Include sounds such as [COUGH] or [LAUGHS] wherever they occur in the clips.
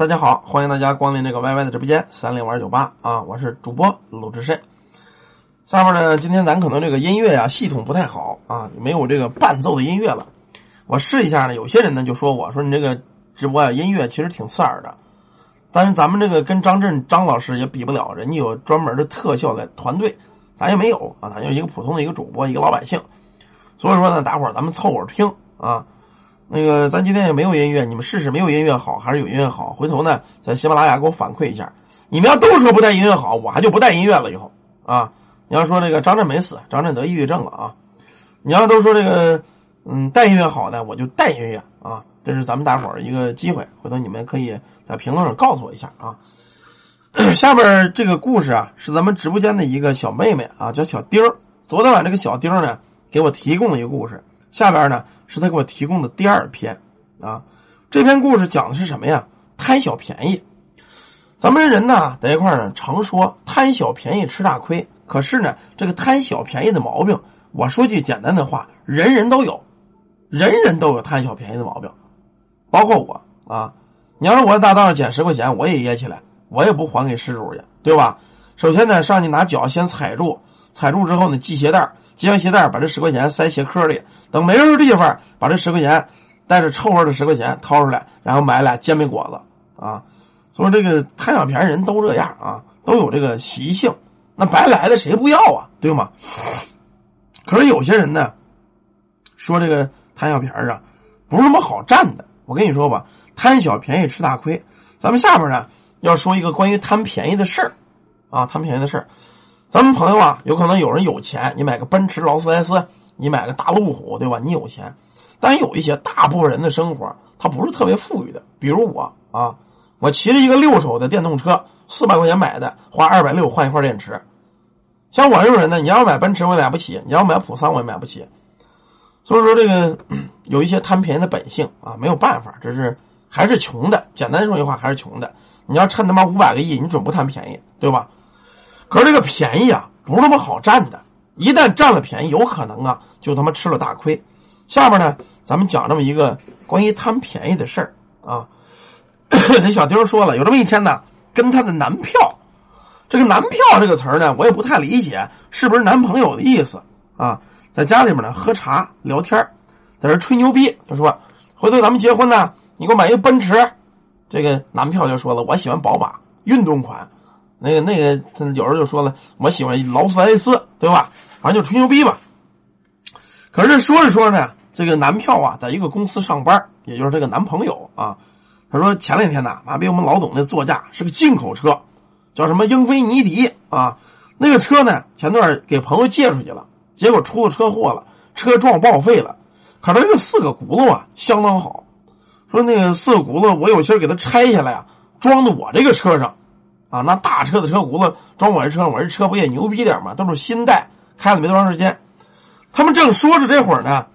大家好，欢迎大家光临这个 YY 的直播间三零二九八啊，我是主播鲁智深。下面呢，今天咱可能这个音乐呀系统不太好啊，没有这个伴奏的音乐了。我试一下呢，有些人呢就说我说你这个直播啊音乐其实挺刺耳的，但是咱们这个跟张震张老师也比不了，人家有专门的特效的团队，咱也没有啊，咱就一个普通的一个主播，一个老百姓。所以说呢，大伙儿咱们凑合听啊。那个，咱今天也没有音乐，你们试试没有音乐好还是有音乐好？回头呢，在喜马拉雅给我反馈一下。你们要都说不带音乐好，我还就不带音乐了。以后啊，你要说这个张震没死，张震得抑郁症了啊。你要都说这个嗯带音乐好的，我就带音乐啊。这是咱们大伙儿一个机会，回头你们可以在评论上告诉我一下啊。[COUGHS] 下边这个故事啊，是咱们直播间的一个小妹妹啊，叫小丁儿。昨天晚上这个小丁儿呢，给我提供了一个故事。下边呢是他给我提供的第二篇啊，这篇故事讲的是什么呀？贪小便宜。咱们人呢在一块呢，常说贪小便宜吃大亏。可是呢，这个贪小便宜的毛病，我说句简单的话，人人都有，人人都有贪小便宜的毛病，包括我啊。你要是我在大道上捡十块钱，我也掖起来，我也不还给失主去，对吧？首先呢，上去拿脚先踩住，踩住之后呢，系鞋带系上鞋带把这十块钱塞鞋壳里，等没人的地方，把这十块钱带着臭味的十块钱掏出来，然后买俩煎饼果子啊。所以这个贪小便宜人都这样啊，都有这个习性。那白来的谁不要啊？对吗？可是有些人呢，说这个贪小便宜啊，不是那么好占的。我跟你说吧，贪小便宜吃大亏。咱们下面呢要说一个关于贪便宜的事儿啊，贪便宜的事儿。咱们朋友啊，有可能有人有钱，你买个奔驰、劳斯莱斯，你买个大路虎，对吧？你有钱，但有一些大部分人的生活，他不是特别富裕的。比如我啊，我骑着一个六手的电动车，四百块钱买的，花二百六换一块电池。像我这种人呢，你要买奔驰我也买不起，你要买普桑我也买不起。所以说，这个 [CLEARS THROAT] 有一些贪便宜的本性啊，没有办法，这是还是穷的。简单说句话，还是穷的。你要趁他妈五百个亿，你准不贪便宜，对吧？可是这个便宜啊，不是那么好占的。一旦占了便宜，有可能啊，就他妈吃了大亏。下面呢，咱们讲这么一个关于贪便宜的事儿啊。[COUGHS] 那小丁说了，有这么一天呢，跟他的男票，这个男票这个词儿呢，我也不太理解，是不是男朋友的意思啊？在家里面呢，喝茶聊天在这吹牛逼，就说回头咱们结婚呢，你给我买一个奔驰。这个男票就说了，我喜欢宝马运动款。那个那个，他有人就说了，我喜欢劳斯莱斯，对吧？反正就吹牛逼吧。可是说着说着呢，这个男票啊，在一个公司上班，也就是这个男朋友啊，他说前两天呢，妈逼我们老总那座驾是个进口车，叫什么英菲尼迪啊。那个车呢，前段给朋友借出去了，结果出了车祸了，车撞报废了。可他这个四个轱辘啊，相当好。说那个四个轱辘，我有心给他拆下来啊，装到我这个车上。啊，那大车的车轱辘装我这车，我这车不也牛逼点吗？都是新代，开了没多长时间。他们正说着这会儿呢，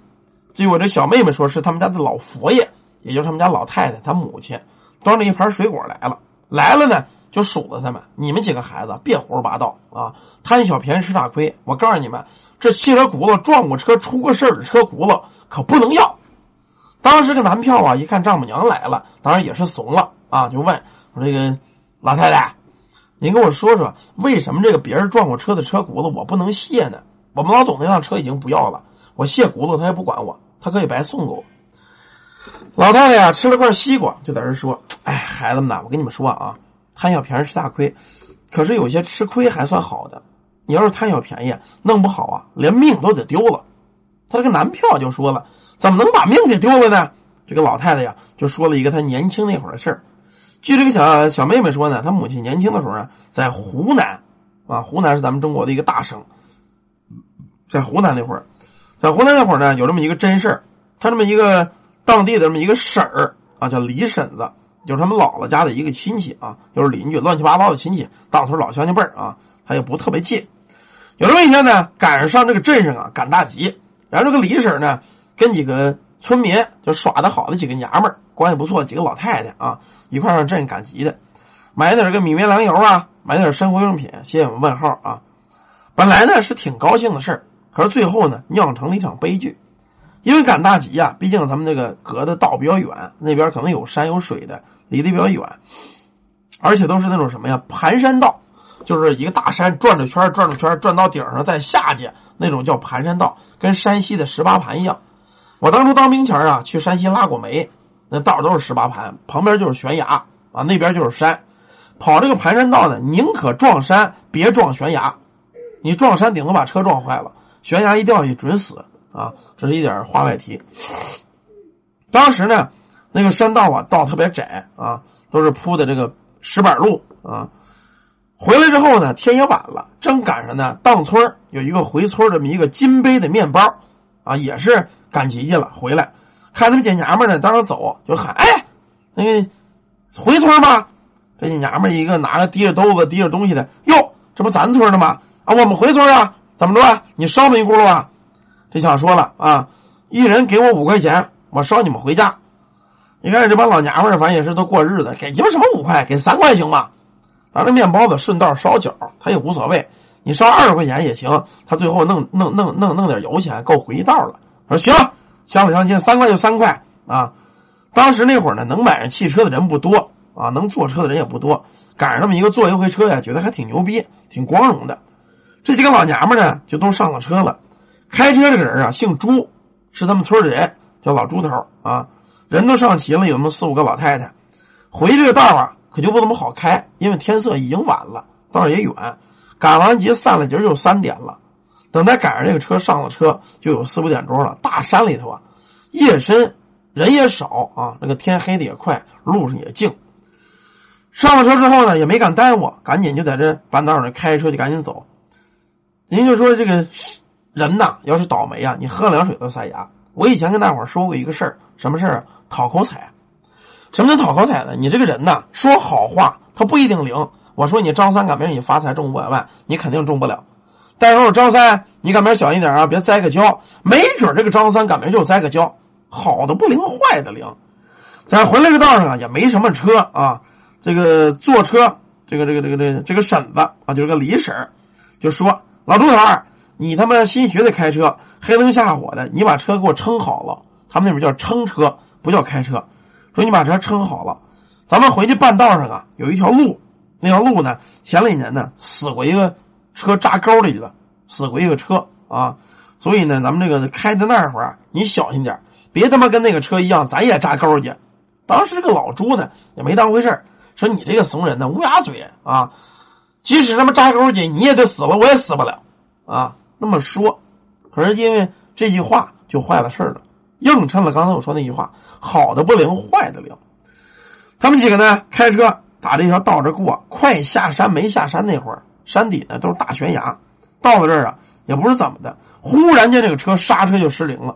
结果这小妹妹说是他们家的老佛爷，也就是他们家老太太，她母亲端着一盘水果来了。来了呢，就数落他们：你们几个孩子别胡说八道啊，贪小便宜吃大亏。我告诉你们，这汽车轱辘撞过车出过事的车轱辘可不能要。当时这男票啊，一看丈母娘来了，当然也是怂了啊，就问说：“这个老太太。”您跟我说说，为什么这个别人撞过车的车轱辘我不能卸呢？我们老总那辆车已经不要了，我卸轱辘他也不管我，他可以白送给我。老太太呀，吃了块西瓜，就在这说：“哎，孩子们呐，我跟你们说啊，贪小便宜吃大亏。可是有些吃亏还算好的，你要是贪小便宜，弄不好啊，连命都得丢了。”他这个男票就说了：“怎么能把命给丢了呢？”这个老太太呀，就说了一个她年轻那会儿的事儿。据这个小小妹妹说呢，她母亲年轻的时候呢，在湖南，啊，湖南是咱们中国的一个大省，在湖南那会儿，在湖南那会儿呢，有这么一个真事儿，他这么一个当地的这么一个婶儿啊，叫李婶子，就是他们姥姥家的一个亲戚啊，就是邻居，乱七八糟的亲戚，当时老乡亲辈儿啊，他也不特别近。有这么一天呢，赶上这个镇上啊赶大集，然后这个李婶呢，跟几个村民就耍的好的几个娘们儿。关系不错，几个老太太啊，一块上镇赶集的，买点个米面粮油啊，买点生活用品，写我们问号啊。本来呢是挺高兴的事儿，可是最后呢酿成了一场悲剧，因为赶大集呀，毕竟咱们那个隔的道比较远，那边可能有山有水的，离得比较远，而且都是那种什么呀盘山道，就是一个大山转着圈转着圈转到顶上再下去，那种叫盘山道，跟山西的十八盘一样。我当初当兵前啊，去山西拉过煤，那道都是十八盘，旁边就是悬崖啊，那边就是山。跑这个盘山道呢，宁可撞山，别撞悬崖。你撞山顶多把车撞坏了，悬崖一掉下去准死啊！这是一点话外题。当时呢，那个山道啊，道特别窄啊，都是铺的这个石板路啊。回来之后呢，天也晚了，正赶上呢，当村有一个回村这么一个金杯的面包啊，也是赶集去了。回来看他们姐娘们呢，当时走就喊：“哎，那个回村吧。”这娘们一个拿着提着兜子提着东西的，哟，这不咱村的吗？啊，我们回村啊，怎么着啊？你烧么一轱辘啊？这小子说了啊，一人给我五块钱，我烧你们回家。你看这帮老娘们儿，反正也是都过日子，给鸡巴什么五块？给三块行吗？咱这面包子顺道烧脚，他也无所谓。你烧二十块钱也行，他最后弄弄弄弄弄点油钱，够回一道了。说行，相辅相亲，三块就三块啊。当时那会儿呢，能买上汽车的人不多啊，能坐车的人也不多，赶上那么一个坐一回车呀，觉得还挺牛逼，挺光荣的。这几个老娘们呢，就都上了车了。开车这个人啊，姓朱，是他们村的人，叫老朱头啊。人都上齐了，有那么四五个老太太。回这个道啊，可就不怎么好开，因为天色已经晚了，道也远。赶完集散了集就三点了。等他赶上这个车上了车，就有四五点钟了。大山里头啊，夜深人也少啊，那个天黑的也快，路上也静。上了车之后呢，也没敢耽误，赶紧就在这半道上开车就赶紧走。您就说这个人呐，要是倒霉啊，你喝凉水都塞牙。我以前跟大伙说过一个事儿，什么事儿啊？讨口彩。什么叫讨口彩呢？你这个人呐，说好话他不一定灵。我说你张三赶明你发财中五百万，你肯定中不了。待会儿张三，你赶明儿小心点啊，别栽个跤。没准这个张三赶明儿就栽个跤，好的不灵，坏的灵。咱回来这道上啊，也没什么车啊。这个坐车，这个这个这个这个这个婶子啊，就是个李婶就说。老朱头儿，你他妈新学的开车，黑灯瞎火的，你把车给我撑好了。他们那边叫撑车，不叫开车。说你把车撑好了，咱们回去半道上啊，有一条路，那条路呢，前两年呢死过一个车扎沟里去了，死过一个车啊。所以呢，咱们这个开的那会儿，你小心点别他妈跟那个车一样，咱也扎沟去。当时这个老朱呢也没当回事说你这个怂人呢，乌鸦嘴啊。即使他妈扎沟去，你也得死了，我也死不了，啊，那么说，可是因为这句话就坏了事了，映衬了刚才我说那句话：好的不灵，坏的灵。他们几个呢，开车打这条道这过，快下山没下山那会儿，山底呢都是大悬崖。到了这儿啊，也不是怎么的，忽然间这个车刹车就失灵了。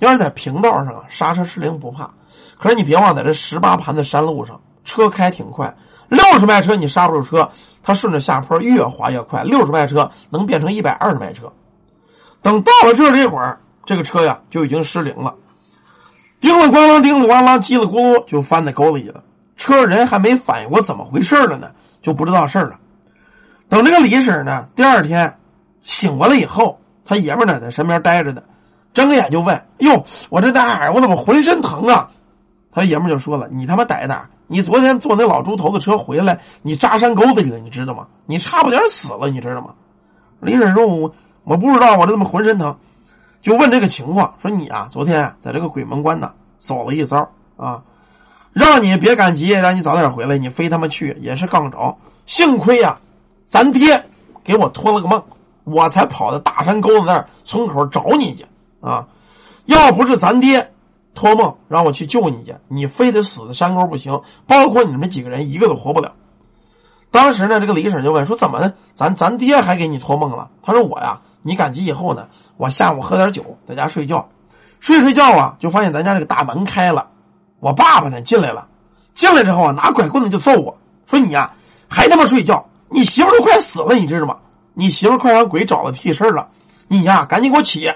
要是在平道上啊，刹车失灵不怕，可是你别忘在这十八盘的山路上，车开挺快。六十迈车你刹不住车，它顺着下坡越滑越快。六十迈车能变成一百二十迈车。等到了这这会儿，这个车呀就已经失灵了，叮了咣啷，叮了咣啷，叽里咕噜就翻在沟里去了。车人还没反应过怎么回事了呢，就不知道事了。等这个李婶呢，第二天醒过来以后，他爷们呢在身边待着呢，睁眼就问：“哟，我这大耳，我怎么浑身疼啊？”他爷们就说了：“你他妈逮哪？”你昨天坐那老猪头的车回来，你扎山沟子里了，你知道吗？你差不点死了，你知道吗？李婶说：“我我不知道，我这怎么浑身疼？”就问这个情况，说你啊，昨天在这个鬼门关呢走了一遭啊，让你别赶集，让你早点回来，你非他妈去也是杠着。幸亏呀，咱爹给我托了个梦，我才跑到大山沟子那儿村口找你去啊。要不是咱爹。托梦让我去救你去，你非得死在山沟不行。包括你们几个人，一个都活不了。当时呢，这个李婶就问说：“怎么咱咱爹还给你托梦了？”他说：“我呀，你赶集以后呢，我下午喝点酒，在家睡觉，睡睡觉啊，就发现咱家这个大门开了，我爸爸呢进来了。进来之后啊，拿拐棍子就揍我说：‘你呀，还他妈睡觉？你媳妇都快死了，你知道吗？你媳妇快让鬼找了替身了，你呀，赶紧给我起！’”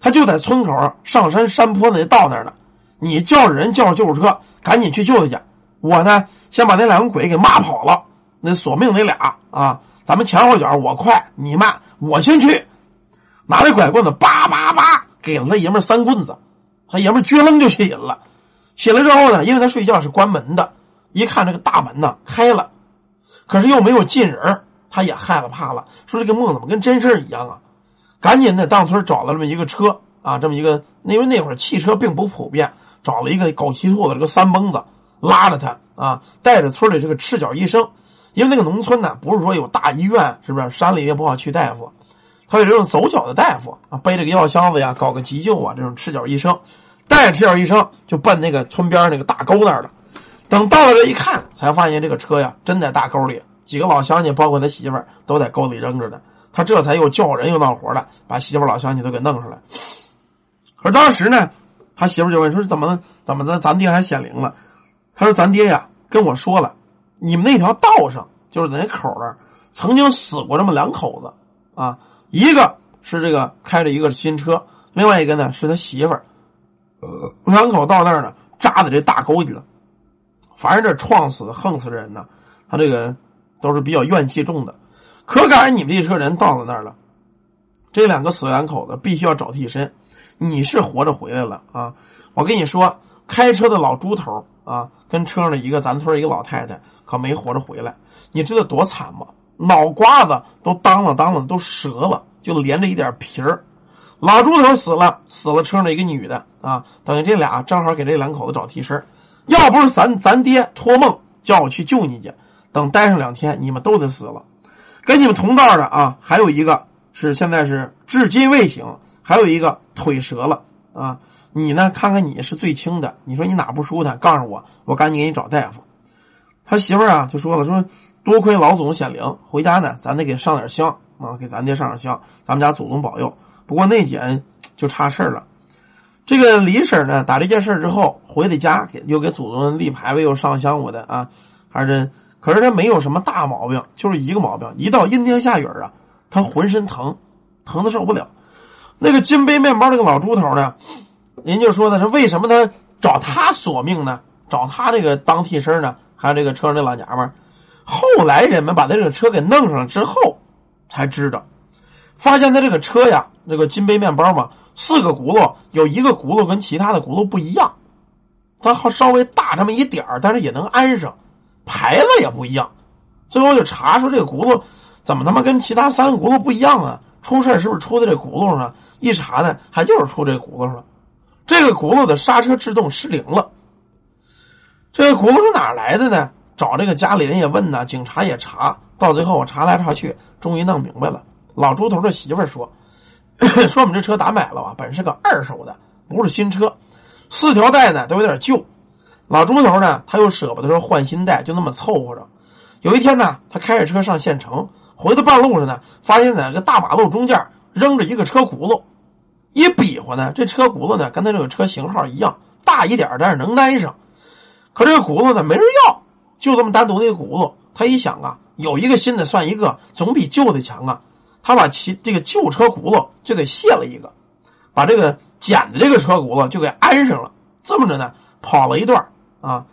他就在村口上山山坡那道那儿呢，你叫着人叫着救护车，赶紧去救他去。我呢，先把那两个鬼给骂跑了。那索命那俩啊，咱们前后脚，我快你慢，我先去。拿着拐棍子，叭叭叭，给了他爷们三棍子。他爷们撅楞就起瘾了。起来之后呢，因为他睡觉是关门的，一看这个大门呢开了，可是又没有进人，他也害了怕了，说这个梦怎么跟真事儿一样啊？赶紧的当村找了这么一个车啊，这么一个，因为那会儿汽车并不普遍，找了一个狗骑兔的这个三蹦子，拉着他啊，带着村里这个赤脚医生，因为那个农村呢不是说有大医院，是不是？山里也不好去大夫，他有这种走脚的大夫啊，背着个药箱子呀，搞个急救啊，这种赤脚医生，带着赤脚医生就奔那个村边那个大沟那儿了。等到了这一看，才发现这个车呀真在大沟里，几个老乡亲，包括他媳妇儿，都在沟里扔着呢。他这才又叫人又闹活的，把媳妇老乡亲都给弄出来。可当时呢，他媳妇就问说：“怎么怎么的？咱爹还显灵了？”他说：“咱爹呀，跟我说了，你们那条道上就是在那口那儿，曾经死过这么两口子啊，一个是这个开着一个新车，另外一个呢是他媳妇儿，两口到那儿呢扎在这大沟里了。反正这撞死、横死的人呢，他这个都是比较怨气重的。”可赶上你们这车人到了那儿了，这两个死两口子必须要找替身。你是活着回来了啊！我跟你说，开车的老猪头啊，跟车上的一个咱村一个老太太可没活着回来。你知道多惨吗？脑瓜子都当啷当啷都折了，就连着一点皮儿。老猪头死了，死了车上的一个女的啊，等于这俩正好给这两口子找替身。要不是咱咱爹托梦叫我去救你去，等待上两天，你们都得死了。跟你们同道的啊，还有一个是现在是至今未醒，还有一个腿折了啊。你呢？看看你是最轻的，你说你哪不舒坦？告诉我，我赶紧给你找大夫。他媳妇儿啊就说了，说多亏老总显灵，回家呢咱得给上点香啊，给咱爹上点香，咱们家祖宗保佑。不过那姐就差事儿了，这个李婶呢打这件事之后回的家，给又给祖宗立牌位，又上香我的啊，还是。可是他没有什么大毛病，就是一个毛病，一到阴天下雨啊，他浑身疼，疼的受不了。那个金杯面包那个老猪头呢，人就说的是为什么他找他索命呢？找他这个当替身呢？还有这个车上那老娘们。后来人们把他这个车给弄上之后，才知道，发现他这个车呀，这个金杯面包嘛，四个轱辘有一个轱辘跟其他的轱辘不一样，它好稍微大这么一点儿，但是也能安上。牌子也不一样，最后就查出这个轱辘怎么他妈跟其他三个轱辘不一样啊？出事是不是出在这轱辘上？一查呢，还就是出这轱辘上。这个轱辘的刹车制动失灵了。这个轱辘是哪来的呢？找这个家里人也问呢，警察也查，到最后我查来查去，终于弄明白了。老猪头的媳妇说：“ [LAUGHS] 说我们这车咋买了吧？本是个二手的，不是新车，四条带呢都有点旧。”老猪头呢，他又舍不得说换新带，就那么凑合着。有一天呢，他开着车上县城，回到半路上呢，发现在个大马路中间扔着一个车轱辘，一比划呢，这车轱辘呢跟他这个车型号一样，大一点但是能安上。可这个轱辘呢没人要，就这么单独的一个轱辘。他一想啊，有一个新的算一个，总比旧的强啊。他把其这个旧车轱辘就给卸了一个，把这个捡的这个车轱辘就给安上了。这么着呢，跑了一段。啊，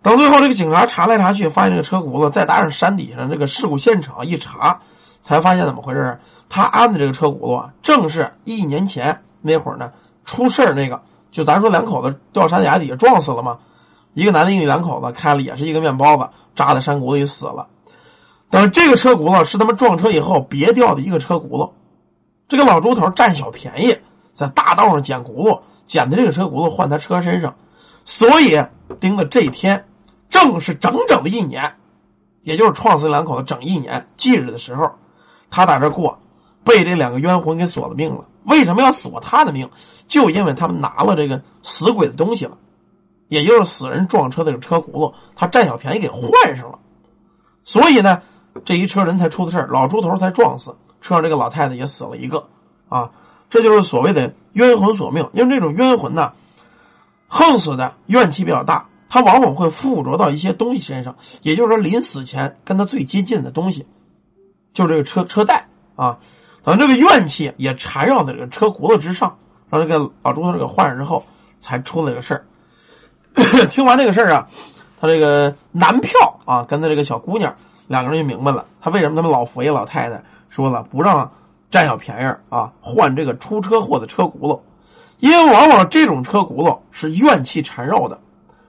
等最后这个警察查来查去，发现这个车轱辘再搭上山底下这个事故现场一查，才发现怎么回事他安的这个车轱辘啊，正是一年前那会儿呢出事儿那个，就咱说两口子掉山崖底下撞死了吗？一个男的，一女两口子开了也是一个面包子，扎在山谷里死了。等这个车轱辘是他们撞车以后别掉的一个车轱辘，这个老猪头占小便宜，在大道上捡轱辘，捡的这个车轱辘换他车身上。所以盯的这一天，正是整整的一年，也就是撞死两口子整一年忌日的时候，他打这过，被这两个冤魂给索了命了。为什么要索他的命？就因为他们拿了这个死鬼的东西了，也就是死人撞车的这个车轱辘，他占小便宜给换上了。所以呢，这一车人才出的事儿，老猪头才撞死，车上这个老太太也死了一个啊。这就是所谓的冤魂索命，因为这种冤魂呢。横死的怨气比较大，他往往会附着到一些东西身上，也就是说，临死前跟他最接近的东西，就是这个车车带啊，等这个怨气也缠绕在这个车轱辘之上，让这个老朱头这个换上之后，才出了这个事儿。[COUGHS] 听完这个事儿啊，他这个男票啊，跟他这个小姑娘两个人就明白了，他为什么他们老佛爷老太太说了不让占小便宜啊，换这个出车祸的车轱辘。因为往往这种车轱辘是怨气缠绕的，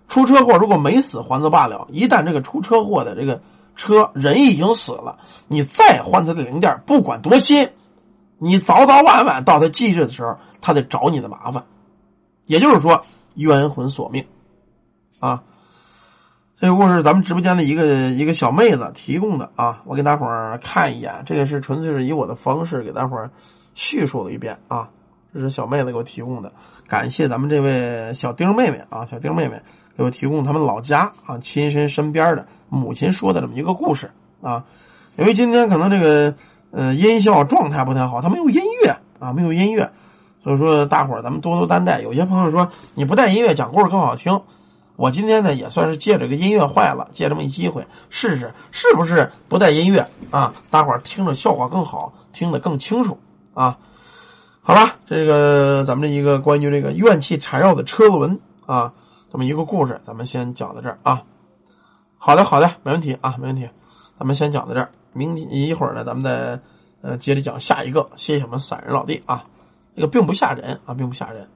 出车祸如果没死还则罢了，一旦这个出车祸的这个车人已经死了，你再换他的零件，不管多新，你早早晚晚到他忌日的时候，他得找你的麻烦。也就是说，冤魂索命啊。这个故事咱们直播间的一个一个小妹子提供的啊，我给大伙儿看一眼，这个是纯粹是以我的方式给大伙儿叙述了一遍啊。这是小妹子给我提供的，感谢咱们这位小丁妹妹啊，小丁妹妹给我提供他们老家啊亲身身边的母亲说的这么一个故事啊。由于今天可能这个呃音效状态不太好，它没有音乐啊，没有音乐，所以说大伙儿咱们多多担待。有些朋友说你不带音乐讲故事更好听。我今天呢也算是借这个音乐坏了，借这么一机会试试，是不是不带音乐啊？大伙儿听着效果更好，听得更清楚啊。好吧，这个咱们这一个关于这个怨气缠绕的车轮啊，这么一个故事，咱们先讲到这儿啊。好的，好的，没问题啊，没问题。咱们先讲到这儿，明天一会儿呢，咱们再呃接着讲下一个。谢谢我们散人老弟啊，这个并不吓人啊，并不吓人。